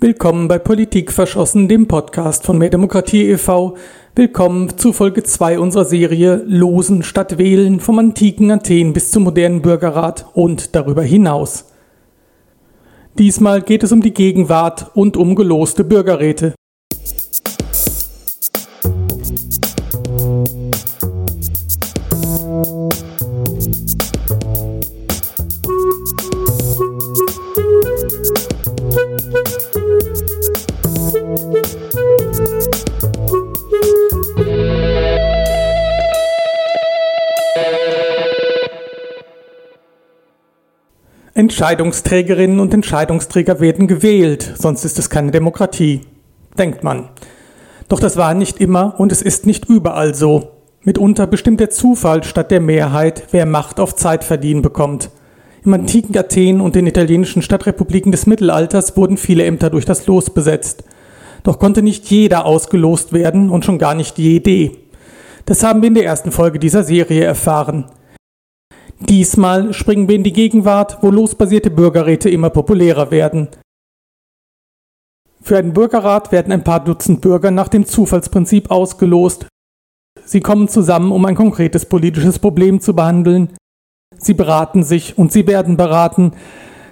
Willkommen bei Politik verschossen, dem Podcast von Mehr Demokratie e.V. Willkommen zu Folge 2 unserer Serie Losen statt Wählen vom antiken Athen bis zum modernen Bürgerrat und darüber hinaus. Diesmal geht es um die Gegenwart und um geloste Bürgerräte. Entscheidungsträgerinnen und Entscheidungsträger werden gewählt, sonst ist es keine Demokratie, denkt man. Doch das war nicht immer und es ist nicht überall so. Mitunter bestimmt der Zufall statt der Mehrheit, wer Macht auf Zeit verdienen bekommt. Im antiken Athen und den italienischen Stadtrepubliken des Mittelalters wurden viele Ämter durch das Los besetzt. Doch konnte nicht jeder ausgelost werden und schon gar nicht jede. Das haben wir in der ersten Folge dieser Serie erfahren. Diesmal springen wir in die Gegenwart, wo losbasierte Bürgerräte immer populärer werden. Für einen Bürgerrat werden ein paar Dutzend Bürger nach dem Zufallsprinzip ausgelost. Sie kommen zusammen, um ein konkretes politisches Problem zu behandeln. Sie beraten sich und sie werden beraten.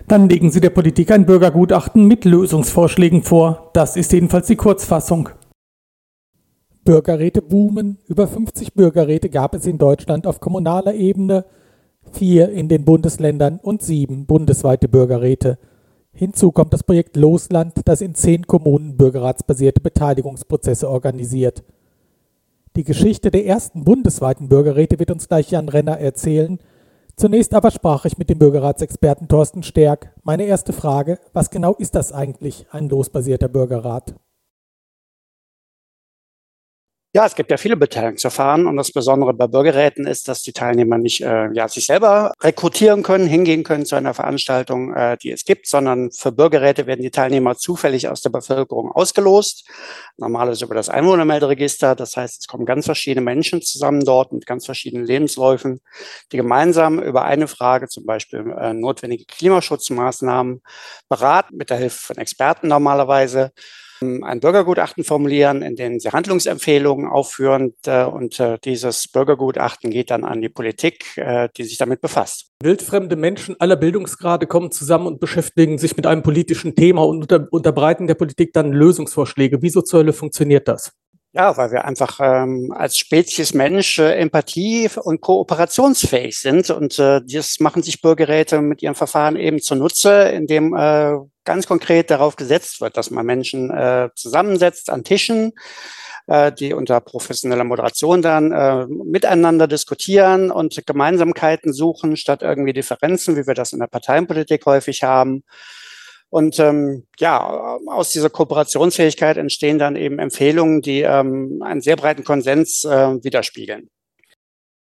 Dann legen sie der Politik ein Bürgergutachten mit Lösungsvorschlägen vor. Das ist jedenfalls die Kurzfassung. Bürgerräte boomen. Über 50 Bürgerräte gab es in Deutschland auf kommunaler Ebene vier in den Bundesländern und sieben bundesweite Bürgerräte. Hinzu kommt das Projekt Losland, das in zehn Kommunen bürgerratsbasierte Beteiligungsprozesse organisiert. Die Geschichte der ersten bundesweiten Bürgerräte wird uns gleich Jan Renner erzählen. Zunächst aber sprach ich mit dem Bürgerratsexperten Thorsten Stärk. Meine erste Frage, was genau ist das eigentlich, ein losbasierter Bürgerrat? Ja, es gibt ja viele Beteiligungsverfahren und das Besondere bei Bürgerräten ist, dass die Teilnehmer nicht äh, ja, sich selber rekrutieren können, hingehen können zu einer Veranstaltung, äh, die es gibt, sondern für Bürgerräte werden die Teilnehmer zufällig aus der Bevölkerung ausgelost. Normalerweise über das Einwohnermelderegister. Das heißt, es kommen ganz verschiedene Menschen zusammen dort mit ganz verschiedenen Lebensläufen, die gemeinsam über eine Frage, zum Beispiel äh, notwendige Klimaschutzmaßnahmen, beraten mit der Hilfe von Experten normalerweise ein Bürgergutachten formulieren, in dem sie Handlungsempfehlungen aufführen äh, und äh, dieses Bürgergutachten geht dann an die Politik, äh, die sich damit befasst. Wildfremde Menschen aller Bildungsgrade kommen zusammen und beschäftigen sich mit einem politischen Thema und unter, unterbreiten der Politik dann Lösungsvorschläge. Wieso zur Hölle funktioniert das? Ja, weil wir einfach ähm, als Spezies Mensch äh, empathie- und kooperationsfähig sind. Und äh, das machen sich Bürgerräte mit ihren Verfahren eben zunutze, indem äh, ganz konkret darauf gesetzt wird, dass man Menschen äh, zusammensetzt an Tischen, äh, die unter professioneller Moderation dann äh, miteinander diskutieren und Gemeinsamkeiten suchen, statt irgendwie Differenzen, wie wir das in der Parteienpolitik häufig haben. Und ähm, ja, aus dieser Kooperationsfähigkeit entstehen dann eben Empfehlungen, die ähm, einen sehr breiten Konsens äh, widerspiegeln.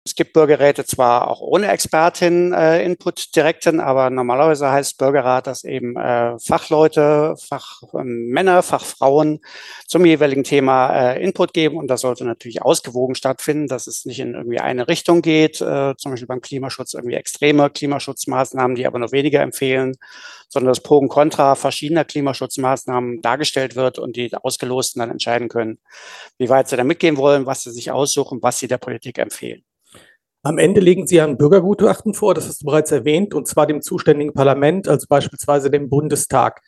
Es gibt Bürgerräte zwar auch ohne Expertin-Input äh, direkten, aber normalerweise heißt Bürgerrat, dass eben äh, Fachleute, Fachmänner, ähm, Fachfrauen zum jeweiligen Thema äh, Input geben und das sollte natürlich ausgewogen stattfinden, dass es nicht in irgendwie eine Richtung geht, äh, zum Beispiel beim Klimaschutz irgendwie extreme Klimaschutzmaßnahmen, die aber nur weniger empfehlen, sondern das Pro und Contra verschiedener Klimaschutzmaßnahmen dargestellt wird und die Ausgelosten dann entscheiden können, wie weit sie da mitgehen wollen, was sie sich aussuchen, was sie der Politik empfehlen. Am Ende legen Sie ein Bürgergutachten vor, das hast du bereits erwähnt, und zwar dem zuständigen Parlament, also beispielsweise dem Bundestag.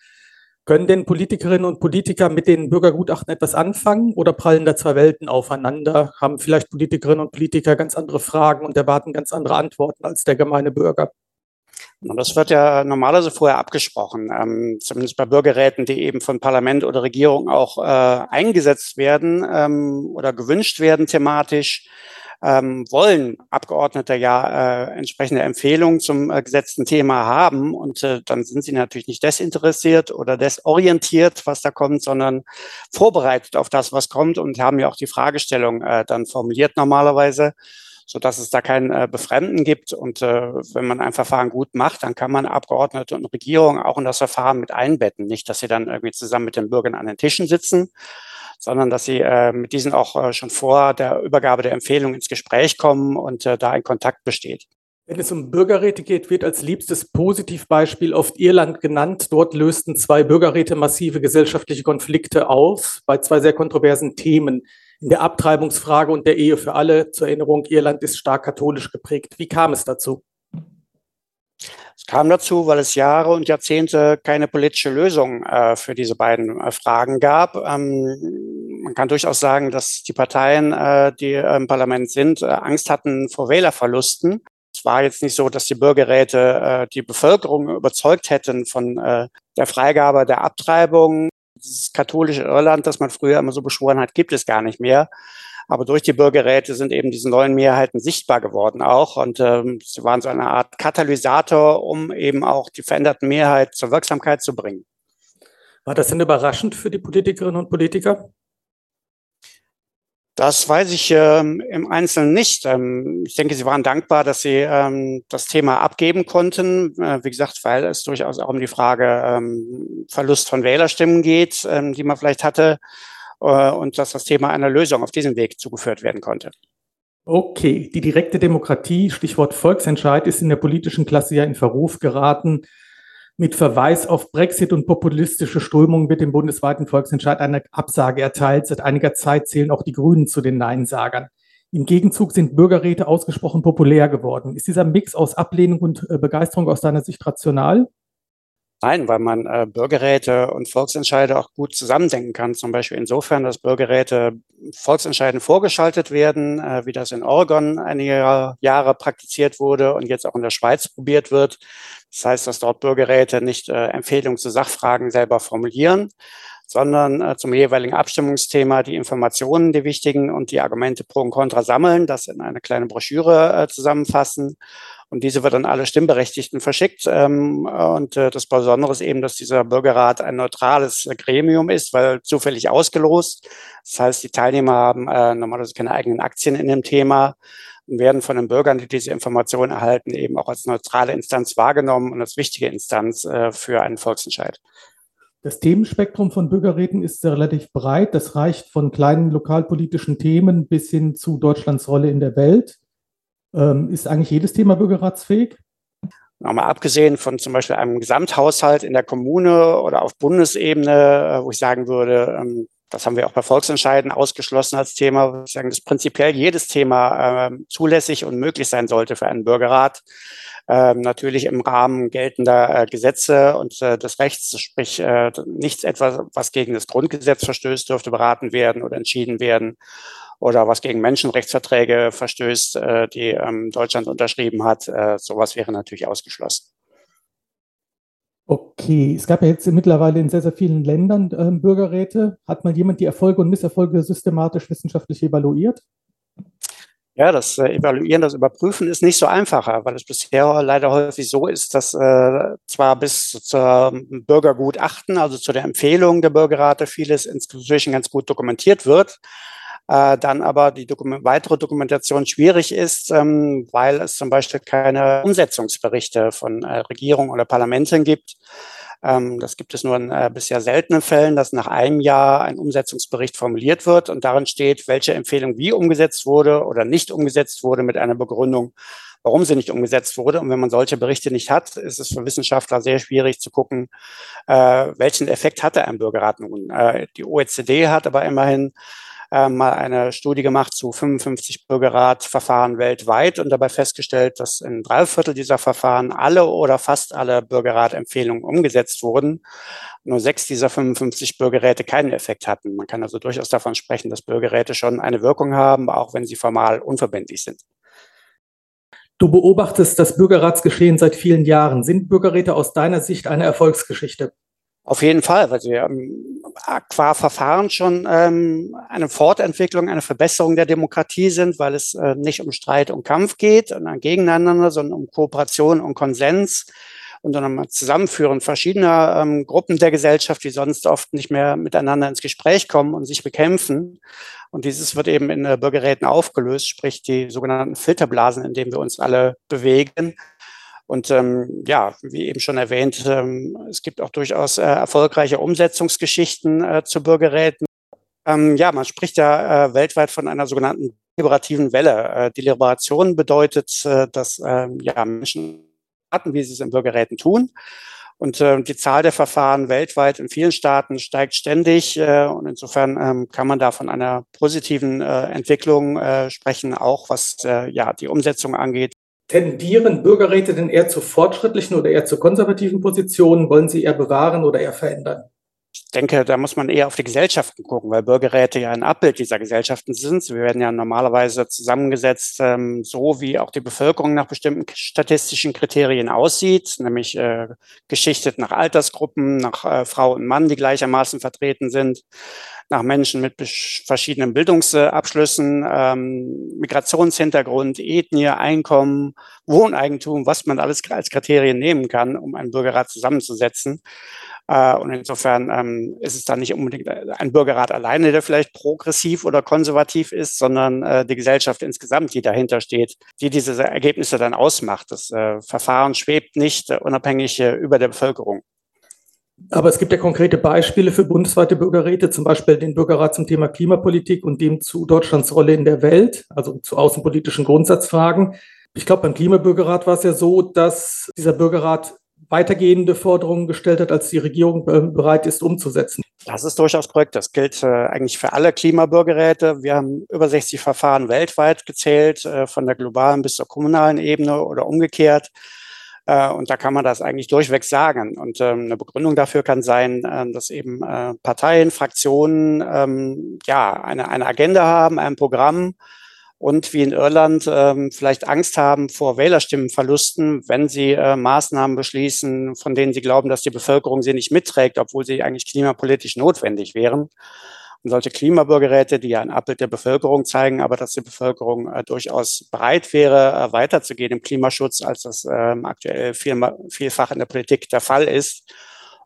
Können denn Politikerinnen und Politiker mit den Bürgergutachten etwas anfangen oder prallen da zwei Welten aufeinander? Haben vielleicht Politikerinnen und Politiker ganz andere Fragen und erwarten ganz andere Antworten als der gemeine Bürger? Das wird ja normalerweise vorher abgesprochen, ähm, zumindest bei Bürgerräten, die eben von Parlament oder Regierung auch äh, eingesetzt werden ähm, oder gewünscht werden thematisch ähm, wollen Abgeordnete ja äh, entsprechende Empfehlungen zum äh, gesetzten Thema haben und äh, dann sind sie natürlich nicht desinteressiert oder desorientiert, was da kommt, sondern vorbereitet auf das, was kommt und haben ja auch die Fragestellung äh, dann formuliert normalerweise so dass es da kein äh, Befremden gibt. Und äh, wenn man ein Verfahren gut macht, dann kann man Abgeordnete und Regierung auch in das Verfahren mit einbetten. Nicht, dass sie dann irgendwie zusammen mit den Bürgern an den Tischen sitzen, sondern dass sie äh, mit diesen auch äh, schon vor der Übergabe der Empfehlung ins Gespräch kommen und äh, da ein Kontakt besteht. Wenn es um Bürgerräte geht, wird als liebstes Positivbeispiel oft Irland genannt. Dort lösten zwei Bürgerräte massive gesellschaftliche Konflikte aus bei zwei sehr kontroversen Themen in der Abtreibungsfrage und der Ehe für alle. Zur Erinnerung, Irland ist stark katholisch geprägt. Wie kam es dazu? Es kam dazu, weil es Jahre und Jahrzehnte keine politische Lösung äh, für diese beiden äh, Fragen gab. Ähm, man kann durchaus sagen, dass die Parteien, äh, die im Parlament sind, äh, Angst hatten vor Wählerverlusten es war jetzt nicht so, dass die Bürgerräte äh, die Bevölkerung überzeugt hätten von äh, der Freigabe der Abtreibung. Das katholische Irland, das man früher immer so beschworen hat, gibt es gar nicht mehr. Aber durch die Bürgerräte sind eben diese neuen Mehrheiten sichtbar geworden auch. Und ähm, sie waren so eine Art Katalysator, um eben auch die veränderten Mehrheit zur Wirksamkeit zu bringen. War das denn überraschend für die Politikerinnen und Politiker? Das weiß ich ähm, im Einzelnen nicht. Ähm, ich denke, Sie waren dankbar, dass Sie ähm, das Thema abgeben konnten. Äh, wie gesagt, weil es durchaus auch um die Frage ähm, Verlust von Wählerstimmen geht, ähm, die man vielleicht hatte, und dass das Thema einer Lösung auf diesem Weg zugeführt werden konnte. Okay, die direkte Demokratie, Stichwort Volksentscheid, ist in der politischen Klasse ja in Verruf geraten. Mit Verweis auf Brexit und populistische Strömungen wird dem bundesweiten Volksentscheid eine Absage erteilt. Seit einiger Zeit zählen auch die Grünen zu den Neinsagern. Im Gegenzug sind Bürgerräte ausgesprochen populär geworden. Ist dieser Mix aus Ablehnung und äh, Begeisterung aus deiner Sicht rational? Nein, weil man äh, Bürgerräte und Volksentscheide auch gut zusammendenken kann. Zum Beispiel insofern, dass Bürgerräte Volksentscheiden vorgeschaltet werden, äh, wie das in Oregon einige Jahre praktiziert wurde und jetzt auch in der Schweiz probiert wird. Das heißt, dass dort Bürgerräte nicht äh, Empfehlungen zu Sachfragen selber formulieren, sondern äh, zum jeweiligen Abstimmungsthema die Informationen, die wichtigen und die Argumente pro und contra sammeln, das in eine kleine Broschüre äh, zusammenfassen und diese wird an alle Stimmberechtigten verschickt. Ähm, und äh, das Besondere ist eben, dass dieser Bürgerrat ein neutrales Gremium ist, weil zufällig ausgelost. Das heißt, die Teilnehmer haben äh, normalerweise keine eigenen Aktien in dem Thema und werden von den Bürgern, die diese Informationen erhalten, eben auch als neutrale Instanz wahrgenommen und als wichtige Instanz äh, für einen Volksentscheid. Das Themenspektrum von Bürgerräten ist relativ breit. Das reicht von kleinen lokalpolitischen Themen bis hin zu Deutschlands Rolle in der Welt. Ähm, ist eigentlich jedes Thema bürgerratsfähig? Nochmal abgesehen von zum Beispiel einem Gesamthaushalt in der Kommune oder auf Bundesebene, äh, wo ich sagen würde, ähm, das haben wir auch bei Volksentscheiden ausgeschlossen als Thema, wo ich sagen, dass prinzipiell jedes Thema äh, zulässig und möglich sein sollte für einen Bürgerrat. Ähm, natürlich im Rahmen geltender äh, Gesetze und äh, des Rechts, sprich äh, nichts etwas, was gegen das Grundgesetz verstößt, dürfte beraten werden oder entschieden werden oder was gegen Menschenrechtsverträge verstößt, äh, die ähm, Deutschland unterschrieben hat. Äh, sowas wäre natürlich ausgeschlossen. Okay, es gab ja jetzt mittlerweile in sehr, sehr vielen Ländern äh, Bürgerräte. Hat mal jemand die Erfolge und Misserfolge systematisch wissenschaftlich evaluiert? Ja, das äh, Evaluieren, das Überprüfen ist nicht so einfacher, weil es bisher leider häufig so ist, dass äh, zwar bis zur Bürgergutachten, also zu der Empfehlung der Bürgerrate, vieles inzwischen ganz gut dokumentiert wird, äh, dann aber die Dokument weitere Dokumentation schwierig ist, ähm, weil es zum Beispiel keine Umsetzungsberichte von äh, Regierung oder Parlamenten gibt. Ähm, das gibt es nur in äh, bisher seltenen Fällen, dass nach einem Jahr ein Umsetzungsbericht formuliert wird und darin steht, welche Empfehlung wie umgesetzt wurde oder nicht umgesetzt wurde mit einer Begründung, warum sie nicht umgesetzt wurde. Und wenn man solche Berichte nicht hat, ist es für Wissenschaftler sehr schwierig zu gucken, äh, welchen Effekt hatte ein Bürgerrat nun. Äh, die OECD hat aber immerhin äh, mal eine Studie gemacht zu 55 Bürgerratverfahren weltweit und dabei festgestellt, dass in drei Viertel dieser Verfahren alle oder fast alle Bürgerratempfehlungen umgesetzt wurden. Nur sechs dieser 55 Bürgerräte keinen Effekt hatten. Man kann also durchaus davon sprechen, dass Bürgerräte schon eine Wirkung haben, auch wenn sie formal unverbindlich sind. Du beobachtest das Bürgerratsgeschehen seit vielen Jahren. Sind Bürgerräte aus deiner Sicht eine Erfolgsgeschichte? Auf jeden Fall, weil sie ähm, qua Verfahren schon ähm, eine Fortentwicklung, eine Verbesserung der Demokratie sind, weil es äh, nicht um Streit und Kampf geht und ein Gegeneinander, sondern um Kooperation und Konsens und dann um Zusammenführen verschiedener ähm, Gruppen der Gesellschaft, die sonst oft nicht mehr miteinander ins Gespräch kommen und sich bekämpfen. Und dieses wird eben in äh, Bürgerräten aufgelöst, sprich die sogenannten Filterblasen, in denen wir uns alle bewegen und ähm, ja, wie eben schon erwähnt, ähm, es gibt auch durchaus äh, erfolgreiche Umsetzungsgeschichten äh, zu Bürgerräten. Ähm, ja, man spricht ja äh, weltweit von einer sogenannten liberativen Welle. Die Liberation bedeutet, dass ähm, ja, Menschen warten, wie sie es in Bürgerräten tun. Und äh, die Zahl der Verfahren weltweit in vielen Staaten steigt ständig. Äh, und insofern ähm, kann man da von einer positiven äh, Entwicklung äh, sprechen, auch was äh, ja die Umsetzung angeht. Tendieren Bürgerräte denn eher zu fortschrittlichen oder eher zu konservativen Positionen? Wollen sie eher bewahren oder eher verändern? Denke, da muss man eher auf die Gesellschaften gucken, weil Bürgerräte ja ein Abbild dieser Gesellschaften sind. Wir werden ja normalerweise zusammengesetzt, ähm, so wie auch die Bevölkerung nach bestimmten statistischen Kriterien aussieht, nämlich äh, geschichtet nach Altersgruppen, nach äh, Frau und Mann, die gleichermaßen vertreten sind, nach Menschen mit verschiedenen Bildungsabschlüssen, ähm, Migrationshintergrund, Ethnie, Einkommen, Wohneigentum, was man alles als Kriterien nehmen kann, um einen Bürgerrat zusammenzusetzen. Äh, und insofern ähm, ist es dann nicht unbedingt ein Bürgerrat alleine, der vielleicht progressiv oder konservativ ist, sondern äh, die Gesellschaft insgesamt, die dahinter steht, die diese Ergebnisse dann ausmacht. Das äh, Verfahren schwebt nicht unabhängig über der Bevölkerung. Aber es gibt ja konkrete Beispiele für bundesweite Bürgerräte, zum Beispiel den Bürgerrat zum Thema Klimapolitik und dem zu Deutschlands Rolle in der Welt, also zu außenpolitischen Grundsatzfragen. Ich glaube, beim Klimabürgerrat war es ja so, dass dieser Bürgerrat weitergehende Forderungen gestellt hat, als die Regierung bereit ist umzusetzen. Das ist durchaus korrekt. Das gilt äh, eigentlich für alle Klimabürgerräte. Wir haben über 60 Verfahren weltweit gezählt, äh, von der globalen bis zur kommunalen Ebene oder umgekehrt. Äh, und da kann man das eigentlich durchweg sagen. Und ähm, eine Begründung dafür kann sein, äh, dass eben äh, Parteien, Fraktionen ähm, ja eine, eine Agenda haben, ein Programm, und wie in Irland ähm, vielleicht Angst haben vor Wählerstimmenverlusten, wenn sie äh, Maßnahmen beschließen, von denen sie glauben, dass die Bevölkerung sie nicht mitträgt, obwohl sie eigentlich klimapolitisch notwendig wären. Und solche Klimabürgerräte, die ja ein Abbild der Bevölkerung zeigen, aber dass die Bevölkerung äh, durchaus bereit wäre, äh, weiterzugehen im Klimaschutz, als das ähm, aktuell viel, vielfach in der Politik der Fall ist,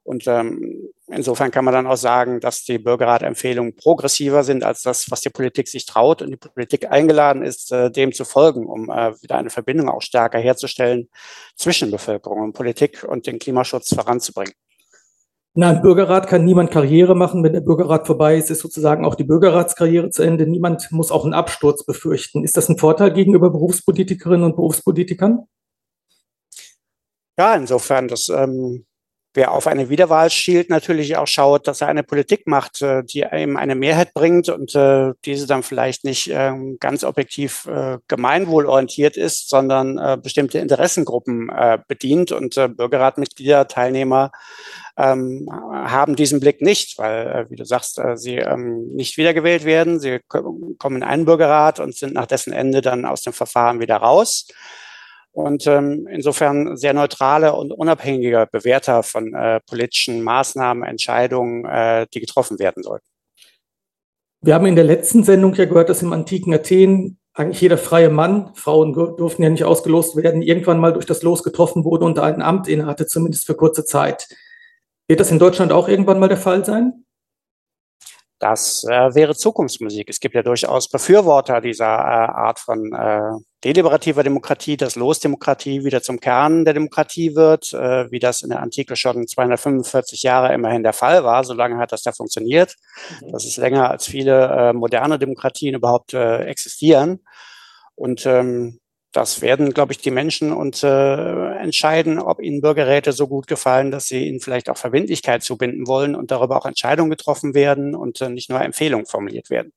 und ähm, insofern kann man dann auch sagen, dass die Bürgerratempfehlungen progressiver sind als das, was die Politik sich traut und die Politik eingeladen ist, äh, dem zu folgen, um äh, wieder eine Verbindung auch stärker herzustellen zwischen Bevölkerung und Politik und den Klimaschutz voranzubringen. Na, im Bürgerrat kann niemand Karriere machen. Wenn der Bürgerrat vorbei ist, ist sozusagen auch die Bürgerratskarriere zu Ende. Niemand muss auch einen Absturz befürchten. Ist das ein Vorteil gegenüber Berufspolitikerinnen und Berufspolitikern? Ja, insofern, das ähm, wer auf eine Wiederwahl schielt, natürlich auch schaut, dass er eine Politik macht, äh, die ihm eine Mehrheit bringt und äh, diese dann vielleicht nicht ähm, ganz objektiv äh, gemeinwohlorientiert ist, sondern bestimmte Interessengruppen bedient und Bürgerratmitglieder, Teilnehmer ähm, haben diesen Blick nicht, weil, wie du sagst, sie ähm, nicht wiedergewählt werden. Sie kommen in einen Bürgerrat und sind nach dessen Ende dann aus dem Verfahren wieder raus und ähm, insofern sehr neutrale und unabhängige Bewerter von äh, politischen Maßnahmen, Entscheidungen, äh, die getroffen werden sollten. Wir haben in der letzten Sendung ja gehört, dass im antiken Athen eigentlich jeder freie Mann, Frauen durften ja nicht ausgelost werden, irgendwann mal durch das Los getroffen wurde und ein Amt innehatte, zumindest für kurze Zeit. Wird das in Deutschland auch irgendwann mal der Fall sein? Das äh, wäre Zukunftsmusik. Es gibt ja durchaus Befürworter dieser äh, Art von äh, deliberativer Demokratie, dass Losdemokratie wieder zum Kern der Demokratie wird, äh, wie das in der Antike schon 245 Jahre immerhin der Fall war. So lange hat das da funktioniert. Mhm. Das ist länger als viele äh, moderne Demokratien überhaupt äh, existieren. Und ähm, das werden, glaube ich, die Menschen und äh, entscheiden, ob ihnen Bürgerräte so gut gefallen, dass sie ihnen vielleicht auch Verbindlichkeit zubinden wollen und darüber auch Entscheidungen getroffen werden und äh, nicht nur Empfehlungen formuliert werden.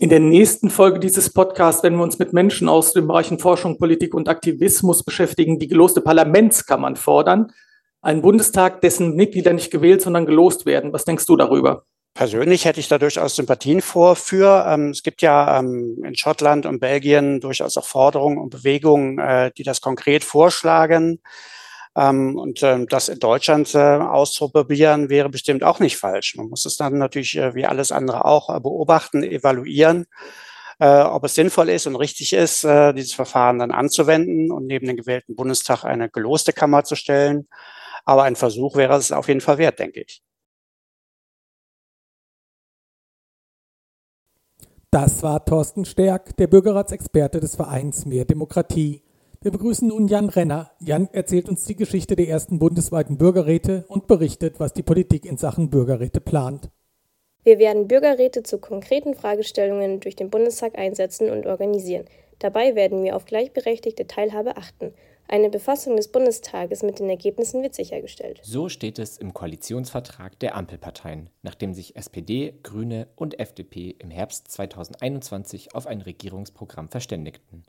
In der nächsten Folge dieses Podcasts werden wir uns mit Menschen aus den Bereichen Forschung, Politik und Aktivismus beschäftigen, die geloste Parlamentskammern fordern. Ein Bundestag, dessen Mitglieder nicht gewählt, sondern gelost werden. Was denkst du darüber? Persönlich hätte ich da durchaus Sympathien vor für. Ähm, es gibt ja ähm, in Schottland und Belgien durchaus auch Forderungen und Bewegungen, äh, die das konkret vorschlagen. Ähm, und ähm, das in Deutschland äh, auszuprobieren, wäre bestimmt auch nicht falsch. Man muss es dann natürlich äh, wie alles andere auch äh, beobachten, evaluieren, äh, ob es sinnvoll ist und richtig ist, dieses Verfahren dann anzuwenden und neben den gewählten Bundestag eine geloste Kammer zu stellen. Aber ein Versuch wäre es auf jeden Fall wert, denke ich. Das war Thorsten Stärk, der Bürgerratsexperte des Vereins Mehr Demokratie. Wir begrüßen nun Jan Renner. Jan erzählt uns die Geschichte der ersten bundesweiten Bürgerräte und berichtet, was die Politik in Sachen Bürgerräte plant. Wir werden Bürgerräte zu konkreten Fragestellungen durch den Bundestag einsetzen und organisieren. Dabei werden wir auf gleichberechtigte Teilhabe achten. Eine Befassung des Bundestages mit den Ergebnissen wird sichergestellt. So steht es im Koalitionsvertrag der Ampelparteien, nachdem sich SPD, Grüne und FDP im Herbst 2021 auf ein Regierungsprogramm verständigten.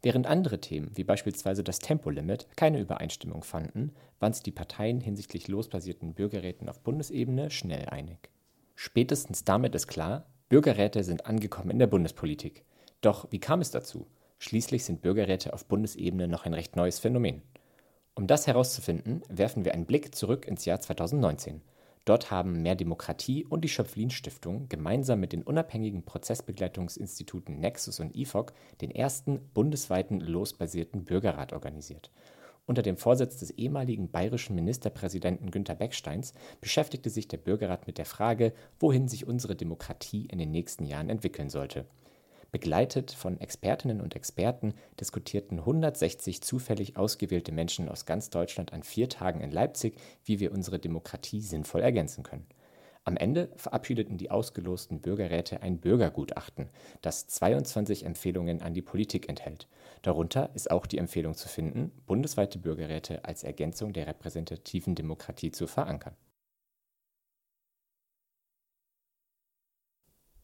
Während andere Themen, wie beispielsweise das Tempolimit, keine Übereinstimmung fanden, waren sich die Parteien hinsichtlich losbasierten Bürgerräten auf Bundesebene schnell einig. Spätestens damit ist klar, Bürgerräte sind angekommen in der Bundespolitik. Doch wie kam es dazu? Schließlich sind Bürgerräte auf Bundesebene noch ein recht neues Phänomen. Um das herauszufinden, werfen wir einen Blick zurück ins Jahr 2019. Dort haben Mehr Demokratie und die Schöpflin-Stiftung gemeinsam mit den unabhängigen Prozessbegleitungsinstituten Nexus und IFOC den ersten bundesweiten losbasierten Bürgerrat organisiert. Unter dem Vorsitz des ehemaligen bayerischen Ministerpräsidenten Günter Becksteins beschäftigte sich der Bürgerrat mit der Frage, wohin sich unsere Demokratie in den nächsten Jahren entwickeln sollte Begleitet von Expertinnen und Experten diskutierten 160 zufällig ausgewählte Menschen aus ganz Deutschland an vier Tagen in Leipzig, wie wir unsere Demokratie sinnvoll ergänzen können. Am Ende verabschiedeten die ausgelosten Bürgerräte ein Bürgergutachten, das 22 Empfehlungen an die Politik enthält. Darunter ist auch die Empfehlung zu finden, bundesweite Bürgerräte als Ergänzung der repräsentativen Demokratie zu verankern.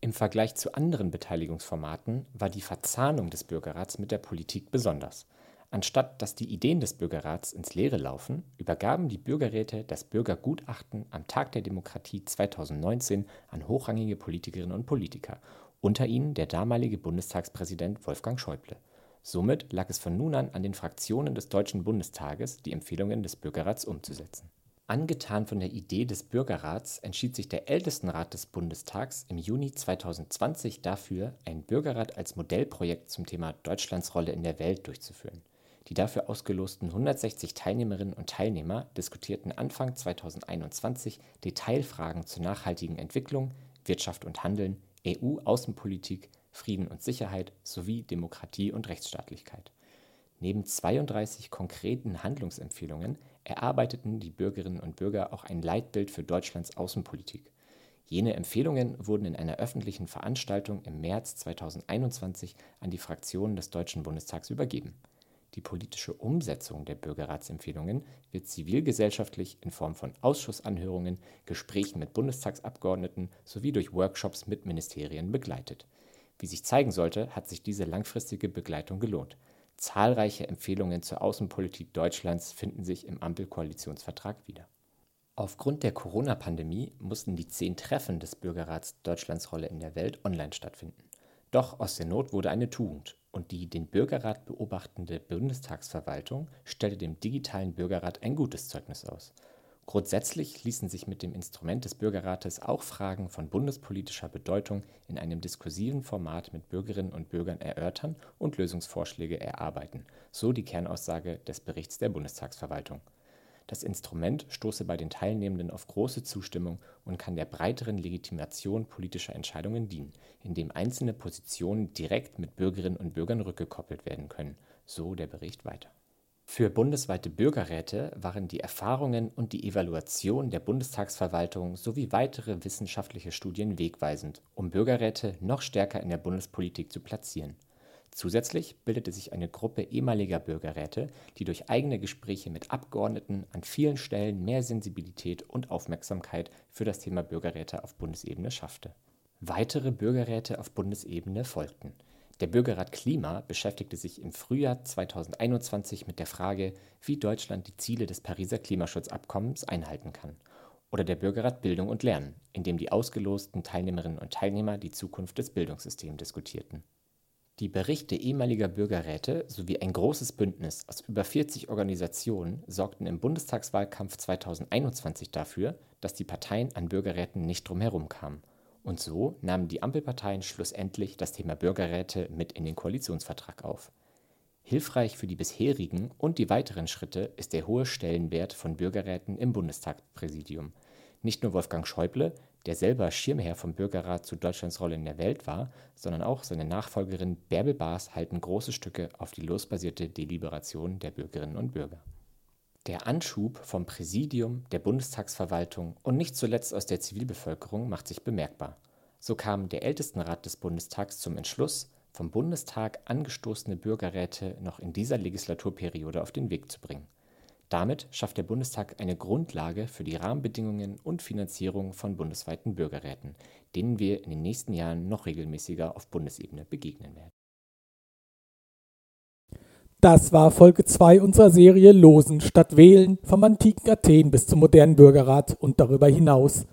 Im Vergleich zu anderen Beteiligungsformaten war die Verzahnung des Bürgerrats mit der Politik besonders. Anstatt dass die Ideen des Bürgerrats ins Leere laufen, übergaben die Bürgerräte das Bürgergutachten am Tag der Demokratie 2019 an hochrangige Politikerinnen und Politiker, unter ihnen der damalige Bundestagspräsident Wolfgang Schäuble. Somit lag es von nun an an den Fraktionen des Deutschen Bundestages, die Empfehlungen des Bürgerrats umzusetzen Angetan von der Idee des Bürgerrats entschied sich der Ältestenrat des Bundestags im Juni 2020 dafür, ein Bürgerrat als Modellprojekt zum Thema Deutschlands Rolle in der Welt durchzuführen. Die dafür ausgelosten 160 Teilnehmerinnen und Teilnehmer diskutierten Anfang 2021 Detailfragen zur nachhaltigen Entwicklung, Wirtschaft und Handeln, EU-Außenpolitik, Frieden und Sicherheit sowie Demokratie und Rechtsstaatlichkeit. Neben 32 konkreten Handlungsempfehlungen erarbeiteten die Bürgerinnen und Bürger auch ein Leitbild für Deutschlands Außenpolitik. Jene Empfehlungen wurden in einer öffentlichen Veranstaltung im März 2021 an die Fraktionen des Deutschen Bundestags übergeben. Die politische Umsetzung der Bürgerratsempfehlungen wird zivilgesellschaftlich in Form von Ausschussanhörungen, Gesprächen mit Bundestagsabgeordneten sowie durch Workshops mit Ministerien begleitet. Wie sich zeigen sollte, hat sich diese langfristige Begleitung gelohnt. Zahlreiche Empfehlungen zur Außenpolitik Deutschlands finden sich im Ampelkoalitionsvertrag wieder. Aufgrund der Corona-Pandemie mussten die zehn Treffen des Bürgerrats Deutschlands Rolle in der Welt online stattfinden. Doch aus der Not wurde eine Tugend und die den Bürgerrat beobachtende Bundestagsverwaltung stellte dem digitalen Bürgerrat ein gutes Zeugnis aus. Grundsätzlich ließen sich mit dem Instrument des Bürgerrates auch Fragen von bundespolitischer Bedeutung in einem diskursiven Format mit Bürgerinnen und Bürgern erörtern und Lösungsvorschläge erarbeiten, so die Kernaussage des Berichts der Bundestagsverwaltung. Das Instrument stoße bei den Teilnehmenden auf große Zustimmung und kann der breiteren Legitimation politischer Entscheidungen dienen, indem einzelne Positionen direkt mit Bürgerinnen und Bürgern rückgekoppelt werden können, so der Bericht weiter. Für bundesweite Bürgerräte waren die Erfahrungen und die Evaluation der Bundestagsverwaltung sowie weitere wissenschaftliche Studien wegweisend, um Bürgerräte noch stärker in der Bundespolitik zu platzieren. Zusätzlich bildete sich eine Gruppe ehemaliger Bürgerräte, die durch eigene Gespräche mit Abgeordneten an vielen Stellen mehr Sensibilität und Aufmerksamkeit für das Thema Bürgerräte auf Bundesebene schaffte. Weitere Bürgerräte auf Bundesebene folgten der Bürgerrat Klima beschäftigte sich im Frühjahr 2021 mit der Frage, wie Deutschland die Ziele des Pariser Klimaschutzabkommens einhalten kann. Oder der Bürgerrat Bildung und Lernen, in dem die ausgelosten Teilnehmerinnen und Teilnehmer die Zukunft des Bildungssystems diskutierten. Die Berichte ehemaliger Bürgerräte sowie ein großes Bündnis aus über 40 Organisationen sorgten im Bundestagswahlkampf 2021 dafür, dass die Parteien an Bürgerräten nicht drumherum kamen und so nahmen die Ampelparteien schlussendlich das Thema Bürgerräte mit in den Koalitionsvertrag auf. Hilfreich für die bisherigen und die weiteren Schritte ist der hohe Stellenwert von Bürgerräten im Bundestagspräsidium. Nicht nur Wolfgang Schäuble, der selber Schirmherr vom Bürgerrat zu Deutschlands Rolle in der Welt war, sondern auch seine Nachfolgerin Bärbel Baas halten große Stücke auf die losbasierte Deliberation der Bürgerinnen und Bürger. Der Anschub vom Präsidium, der Bundestagsverwaltung und nicht zuletzt aus der Zivilbevölkerung macht sich bemerkbar. So kam der Ältestenrat des Bundestags zum Entschluss, vom Bundestag angestoßene Bürgerräte noch in dieser Legislaturperiode auf den Weg zu bringen. Damit schafft der Bundestag eine Grundlage für die Rahmenbedingungen und Finanzierung von bundesweiten Bürgerräten, denen wir in den nächsten Jahren noch regelmäßiger auf Bundesebene begegnen werden. Das war Folge 2 unserer Serie Losen statt Wählen vom antiken Athen bis zum modernen Bürgerrat und darüber hinaus.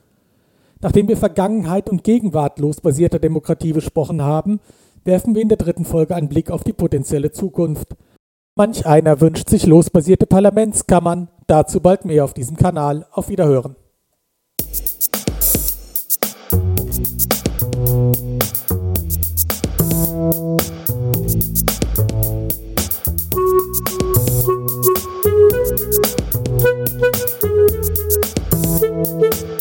Nachdem wir Vergangenheit und Gegenwart losbasierter Demokratie besprochen haben, werfen wir in der dritten Folge einen Blick auf die potenzielle Zukunft. Manch einer wünscht sich losbasierte Parlamentskammern, dazu bald mehr auf diesem Kanal. Auf Wiederhören. Thank you.